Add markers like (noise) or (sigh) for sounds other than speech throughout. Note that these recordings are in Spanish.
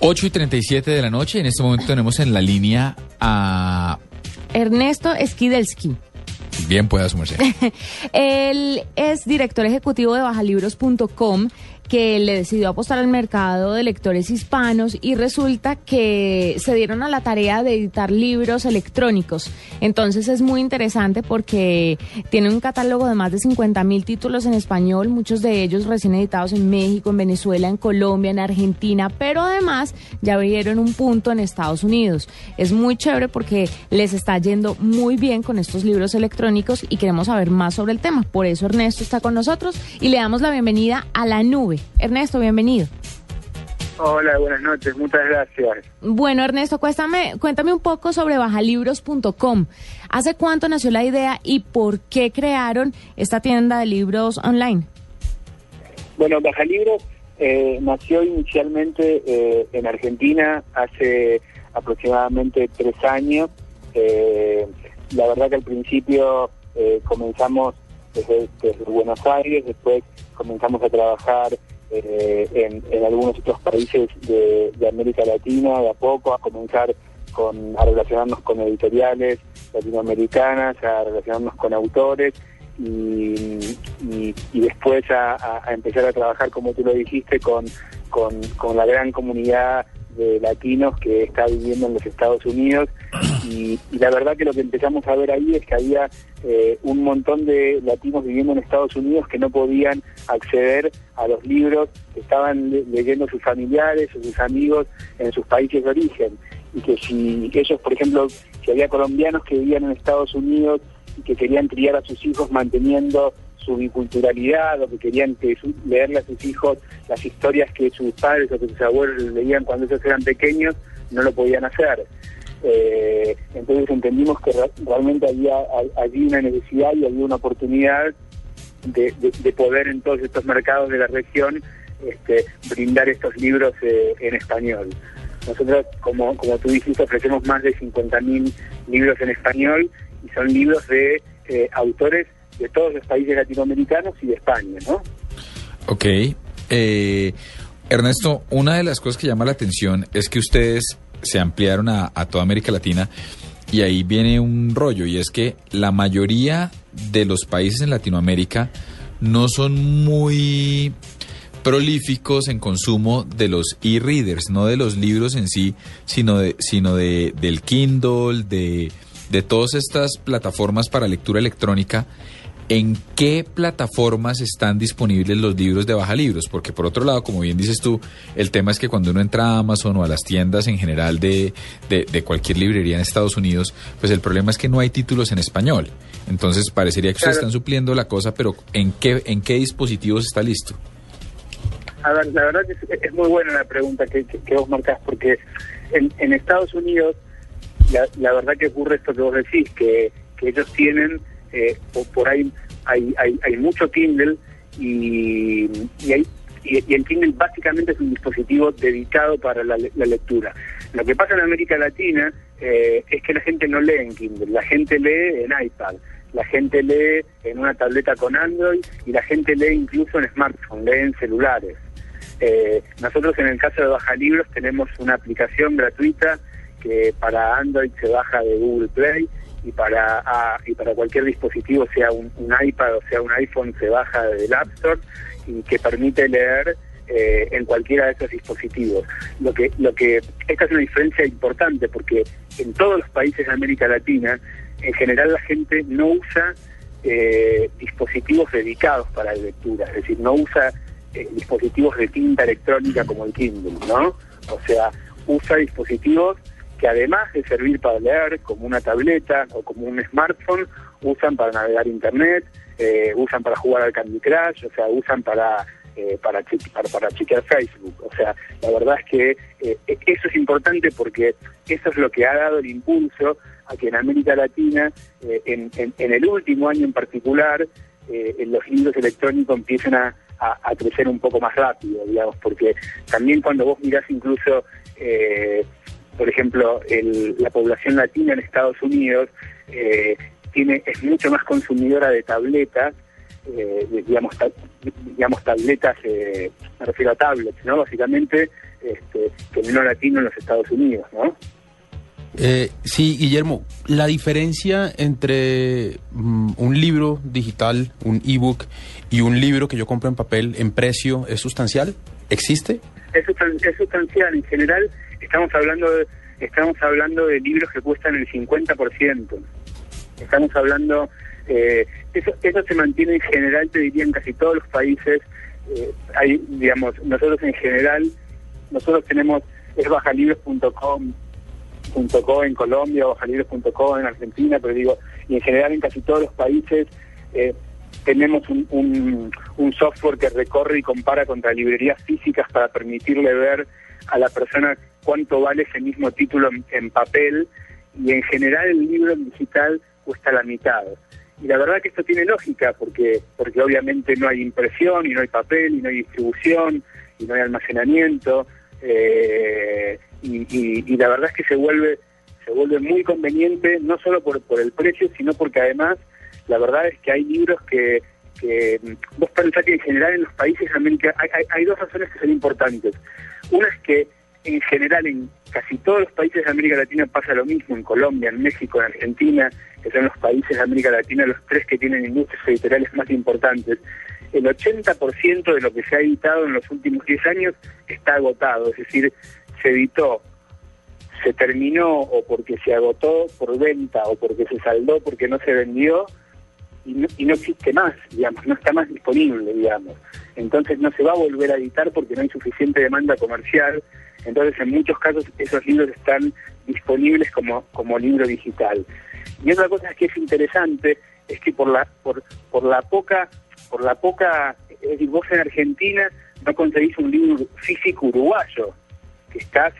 8 y 37 de la noche. En este momento tenemos en la línea a Ernesto Skidelsky. Bien, pueda sumarse. (laughs) Él es director ejecutivo de bajalibros.com que le decidió apostar al mercado de lectores hispanos y resulta que se dieron a la tarea de editar libros electrónicos. Entonces es muy interesante porque tiene un catálogo de más de 50 mil títulos en español, muchos de ellos recién editados en México, en Venezuela, en Colombia, en Argentina, pero además ya abrieron un punto en Estados Unidos. Es muy chévere porque les está yendo muy bien con estos libros electrónicos y queremos saber más sobre el tema. Por eso Ernesto está con nosotros y le damos la bienvenida a la nube. Ernesto, bienvenido. Hola, buenas noches, muchas gracias. Bueno, Ernesto, cuéntame, cuéntame un poco sobre bajalibros.com. ¿Hace cuánto nació la idea y por qué crearon esta tienda de libros online? Bueno, Bajalibros eh, nació inicialmente eh, en Argentina hace aproximadamente tres años. Eh, la verdad que al principio eh, comenzamos desde, desde Buenos Aires, después comenzamos a trabajar eh, en, algunos otros países de, América Latina, de a poco, a comenzar con, a relacionarnos con editoriales latinoamericanas, a relacionarnos con autores y, después a, empezar a trabajar, como tú lo dijiste, con, con la gran comunidad de latinos que está viviendo en los Estados Unidos. Y, la verdad que lo que empezamos a ver ahí es que había eh, un montón de latinos viviendo en Estados Unidos que no podían acceder a los libros que estaban leyendo sus familiares o sus amigos en sus países de origen. Y que si ellos, por ejemplo, si había colombianos que vivían en Estados Unidos y que querían criar a sus hijos manteniendo su biculturalidad o que querían que leerle a sus hijos las historias que sus padres o que sus abuelos leían cuando ellos eran pequeños, no lo podían hacer. Eh, entonces entendimos que realmente había allí una necesidad y había una oportunidad de, poder en todos estos mercados de la región este, brindar estos libros eh, en español. Nosotros, como, como tú dijiste, ofrecemos más de 50.000 libros en español y son libros de eh, autores de todos los países latinoamericanos y de España, ¿no? Ok. Eh, Ernesto, una de las cosas que llama la atención es que ustedes se ampliaron a, toda América Latina y ahí viene un rollo y es que la mayoría de los países en Latinoamérica no son muy prolíficos en consumo de los e-readers, no de los libros en sí, sino de, sino de del Kindle, de, de todas estas plataformas para lectura electrónica ¿En qué plataformas están disponibles los libros de baja libros? Porque por otro lado, como bien dices tú, el tema es que cuando uno entra a Amazon o a las tiendas en general de, de, cualquier librería en Estados Unidos, pues el problema es que no hay títulos en español. Entonces parecería que ustedes están supliendo la cosa, pero ¿en qué, en qué dispositivos está listo? A ver, la verdad que es, muy buena la pregunta que, que, vos marcás, porque en, en Estados Unidos la, la, verdad que ocurre esto que vos decís, que, que ellos tienen eh, por ahí hay, hay, hay mucho Kindle y, y, hay, y, el Kindle básicamente es un dispositivo dedicado para la, lectura. Lo que pasa en América Latina eh, es que la gente no lee en Kindle, la gente lee en iPad, la gente lee en una tableta con Android y la gente lee incluso en smartphone, lee en celulares. Eh, nosotros en el caso de Baja Libros tenemos una aplicación gratuita que para Android se baja de Google Play y para y para cualquier dispositivo, sea un, iPad o sea un iPhone, se baja del App Store y que permite leer eh, en cualquiera de esos dispositivos. Lo que, lo que esta es una diferencia importante porque en todos los países de América Latina, en general la gente no usa eh, dispositivos dedicados para lectura, es decir, no usa eh, dispositivos de tinta electrónica como el Kindle, ¿no? O sea, usa dispositivos que además de servir para leer como una tableta o como un smartphone, usan para navegar internet, eh, usan para jugar al Candy Crush, o sea, usan para eh, para, para, chequear Facebook. O sea, la verdad es que eh, eso es importante porque eso es lo que ha dado el impulso a que en América Latina, en, el último año en particular, los libros electrónicos empiecen a, a, crecer un poco más rápido, digamos, porque también cuando vos mirás incluso por ejemplo, la población latina en Estados Unidos eh, tiene es mucho más consumidora de tabletas, eh, digamos, digamos tabletas, eh, me refiero a tablets, ¿no? Básicamente este, que el no latino en los Estados Unidos, ¿no? Eh, sí, Guillermo, la diferencia entre mm, un libro digital, un ebook y un libro que yo compro en papel en precio es sustancial, ¿existe? Es, es sustancial. En general, estamos hablando de, estamos hablando de libros que cuestan el 50%. Estamos hablando eh, eso, eso se mantiene en general, te diría, en casi todos los países. Eh, hay, digamos, nosotros en general, nosotros tenemos, es bajalibros.com en Colombia, bajalibros.com en Argentina, pero digo, y en general en casi todos los países eh, tenemos un, un, software que recorre y compara contra librerías físicas para permitirle ver a la persona cuánto vale ese mismo título en, papel y en general el libro en digital cuesta la mitad. Y la verdad que esto tiene lógica porque porque obviamente no hay impresión y no hay papel y no hay distribución y no hay almacenamiento eh, y, la verdad es que se vuelve se vuelve muy conveniente no solo por, por el precio sino porque además la verdad es que hay libros que, vos pensás que en general en los países de América hay, hay, hay dos razones que son importantes una es que en general en casi todos los países de América Latina pasa lo mismo, en Colombia, en México, en Argentina, que son los países de América Latina los tres que tienen industrias editoriales más importantes. El 80% de lo que se ha editado en los últimos 10 años está agotado, es decir, se editó, se terminó o porque se agotó por venta o porque se saldó porque no se vendió y no, y no existe más, digamos, no está más disponible, digamos. Entonces no se va a volver a editar porque no hay suficiente demanda comercial, entonces, en muchos casos, esos libros están disponibles como, como libro digital. Y otra cosa que es interesante es que por la, por, por la poca, por la poca, es decir, vos en Argentina no conseguís un libro físico uruguayo, que estás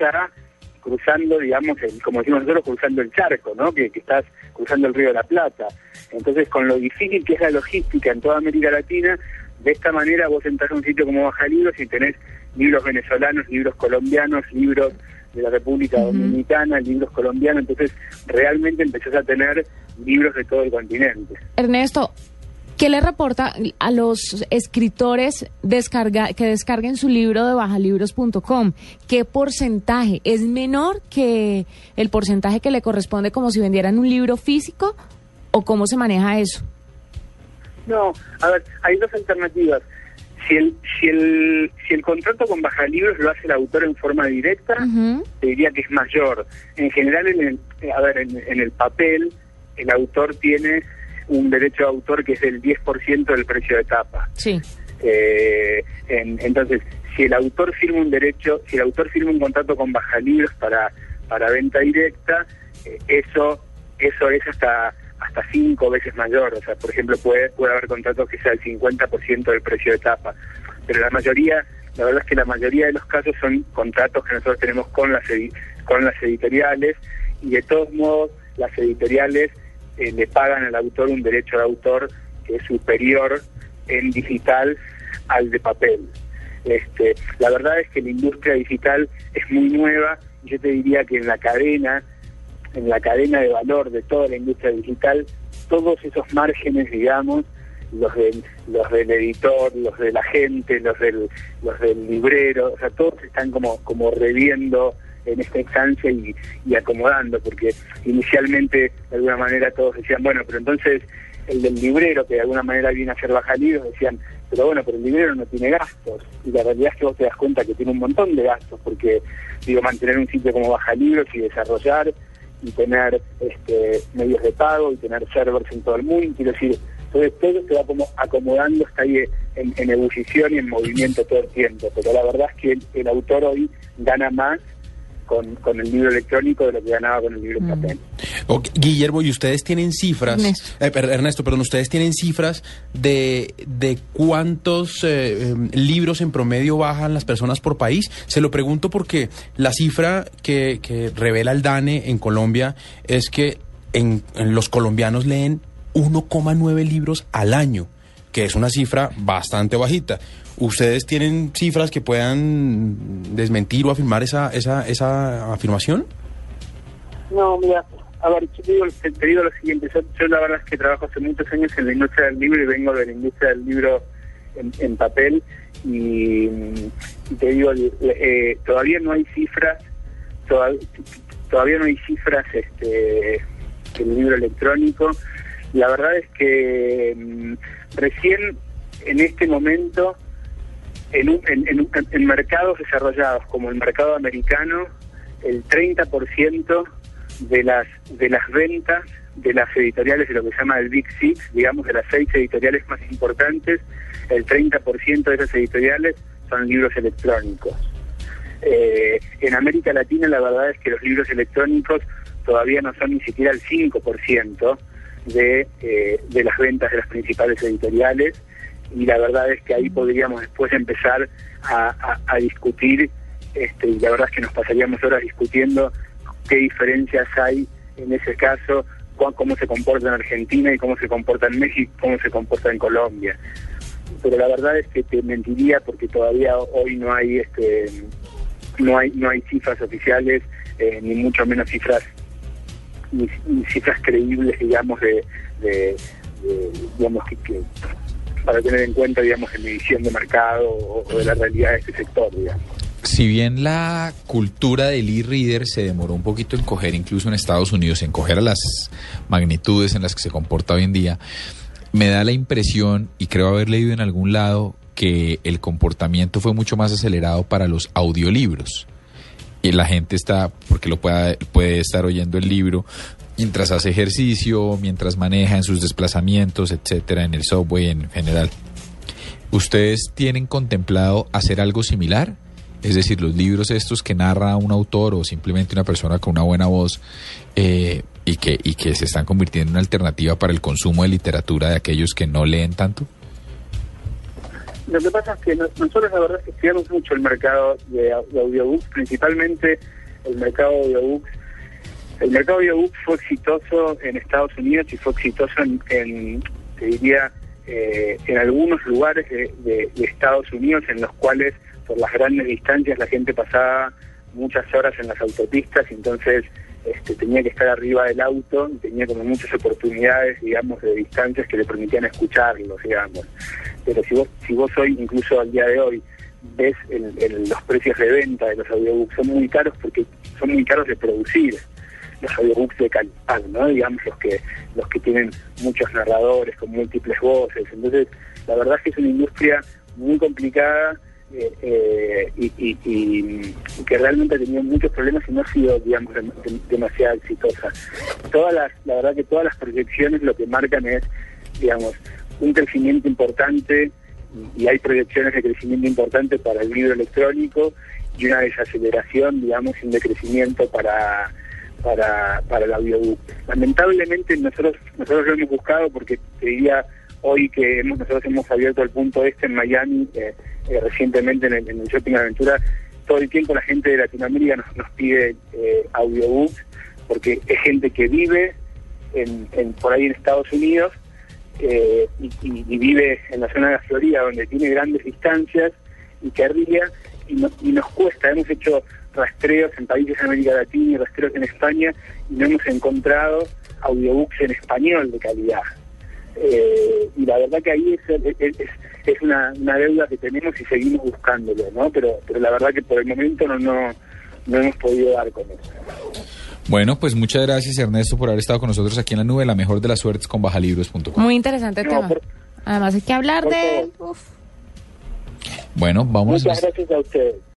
cruzando, digamos, el, como decimos nosotros, cruzando el charco, ¿no? Que, que, estás cruzando el río de la Plata. Entonces, con lo difícil que es la logística en toda América Latina, de esta manera vos entras a un sitio como Baja Libros y tenés libros venezolanos, libros colombianos, libros de la República Dominicana, libros colombianos, entonces realmente empezás a tener libros de todo el continente. Ernesto, ¿qué le reporta a los escritores descarga, que descarguen su libro de bajalibros.com? ¿Qué porcentaje? ¿Es menor que el porcentaje que le corresponde como si vendieran un libro físico? ¿O cómo se maneja eso? No, a ver, hay dos alternativas si el, si el, si el contrato con Baja Libros lo hace el autor en forma directa, te diría que es mayor. En general, en el, eh, a ver, en, el papel, el autor tiene un derecho de autor que es del 10% del precio de tapa. Sí. Eh, entonces, si el autor firma un derecho, si el autor firma un contrato con Baja Libros para, para venta directa, eh, eso, eso es hasta hasta cinco veces mayor. O sea, por ejemplo, puede, puede haber contratos que sea el 50% del precio de tapa. Pero la mayoría, la verdad es que la mayoría de los casos son contratos que nosotros tenemos con las, con las editoriales y de todos modos las editoriales eh, le pagan al autor un derecho de autor que es superior en digital al de papel. Este, la verdad es que la industria digital es muy nueva y yo te diría que en la cadena en la cadena de valor de toda la industria digital, todos esos márgenes, digamos, los del, los del editor, los de la gente, los del, los del librero, o sea, todos están como, como reviendo en esta instancia y, y acomodando, porque inicialmente de alguna manera todos decían, bueno, pero entonces el del librero, que de alguna manera viene a ser baja libros, decían, pero bueno, pero el librero no tiene gastos. Y la realidad es que vos te das cuenta que tiene un montón de gastos, porque, digo, mantener un sitio como baja libros y desarrollar y tener este, medios de pago y tener servers en todo el mundo. Quiero decir, entonces todo se va como acomodando, está ahí en, en, ebullición y en movimiento todo el tiempo. Pero la verdad es que el, autor hoy gana más con, con, el libro electrónico de lo que ganaba con el libro mm. papel. Guillermo, ¿y ustedes tienen cifras? Ernesto. Eh, Ernesto, perdón, ¿ustedes tienen cifras de, de cuántos eh, em, libros en promedio bajan las personas por país? Se lo pregunto porque la cifra que, que revela el DANE en Colombia es que en, en los colombianos leen 1,9 libros al año, que es una cifra bastante bajita. ¿Ustedes tienen cifras que puedan desmentir o afirmar esa, esa, esa afirmación? No, mira, a ver, yo te digo, lo siguiente, yo, la verdad es que trabajo hace muchos años en la industria del libro y vengo de la industria del libro en, papel y, te digo, eh, todavía no hay cifras, todavía, no hay cifras este, del libro electrónico. La verdad es que mm, recién en este momento, en, en, en mercados desarrollados como el mercado americano, el 30% de las, de las ventas de las editoriales de lo que se llama el Big Six, digamos de las seis editoriales más importantes, el 30% de esas editoriales son libros electrónicos. Eh, en América Latina la verdad es que los libros electrónicos todavía no son ni siquiera el 5% de, eh, de las ventas de las principales editoriales y la verdad es que ahí podríamos después empezar a, a discutir este, y la verdad es que nos pasaríamos horas discutiendo qué diferencias hay en ese caso, cómo se comporta en Argentina y cómo se comporta en México, cómo se comporta en Colombia. Pero la verdad es que te mentiría porque todavía hoy no hay este no hay no hay cifras oficiales eh, ni mucho menos cifras cifras creíbles digamos de, digamos que, para tener en cuenta digamos en medición de mercado o, o de la realidad de este sector digamos si bien la cultura del e-reader se demoró un poquito en coger, incluso en Estados Unidos, en coger a las magnitudes en las que se comporta hoy en día, me da la impresión, y creo haber leído en algún lado, que el comportamiento fue mucho más acelerado para los audiolibros. Y la gente está, porque lo puede, puede estar oyendo el libro mientras hace ejercicio, mientras maneja en sus desplazamientos, etcétera, en el subway en general. ¿Ustedes tienen contemplado hacer algo similar? Es decir, los libros estos que narra un autor o simplemente una persona con una buena voz eh, y, que, y que se están convirtiendo en una alternativa para el consumo de literatura de aquellos que no leen tanto? Lo que pasa es que nosotros la verdad es que estudiamos mucho el mercado de, audiobooks, principalmente el mercado de audiobooks. El mercado de audiobooks fue exitoso en Estados Unidos y fue exitoso en, te diría, eh, en algunos lugares de Estados Unidos en los cuales por las grandes distancias la gente pasaba muchas horas en las autopistas y entonces este, tenía que estar arriba del auto y tenía como muchas oportunidades, digamos, de distancias que le permitían escucharlos, digamos. Pero si vos, si vos hoy, incluso al día de hoy, ves los precios de venta de los audiobooks, son muy caros porque son muy caros de producir los audiobooks de calidad, ¿no? Digamos, los que, los que tienen muchos narradores con múltiples voces. Entonces, la verdad es que es una industria muy complicada eh, y, que realmente ha muchos problemas y no ha sido, digamos, demasiado exitosa. Todas las, la verdad que todas las proyecciones lo que marcan es, digamos, un crecimiento importante y hay proyecciones de crecimiento importante para el libro electrónico y una desaceleración, digamos, y un decrecimiento para para, para el audiobook. Lamentablemente nosotros nosotros lo hemos buscado porque te hoy que nosotros hemos abierto el punto este en Miami, eh, eh, recientemente en el, en el, Shopping Aventura, todo el tiempo la gente de Latinoamérica nos, pide eh, audiobooks, porque es gente que vive en, por ahí en Estados Unidos y, vive en la zona de la Florida, donde tiene grandes distancias y que y, y nos cuesta. Hemos hecho rastreos en países de América Latina y rastreos en España y no hemos encontrado audiobooks en español de calidad. Eh, y la verdad que ahí es, es, una, deuda que tenemos y seguimos buscándolo, ¿no? Pero, pero la verdad que por el momento no, no, no hemos podido dar con eso. Bueno, pues muchas gracias Ernesto por haber estado con nosotros aquí en la nube, la mejor de las suertes con bajalibros.com. Muy interesante el tema. Además hay que hablar de... Bueno, vamos. Muchas gracias a ustedes.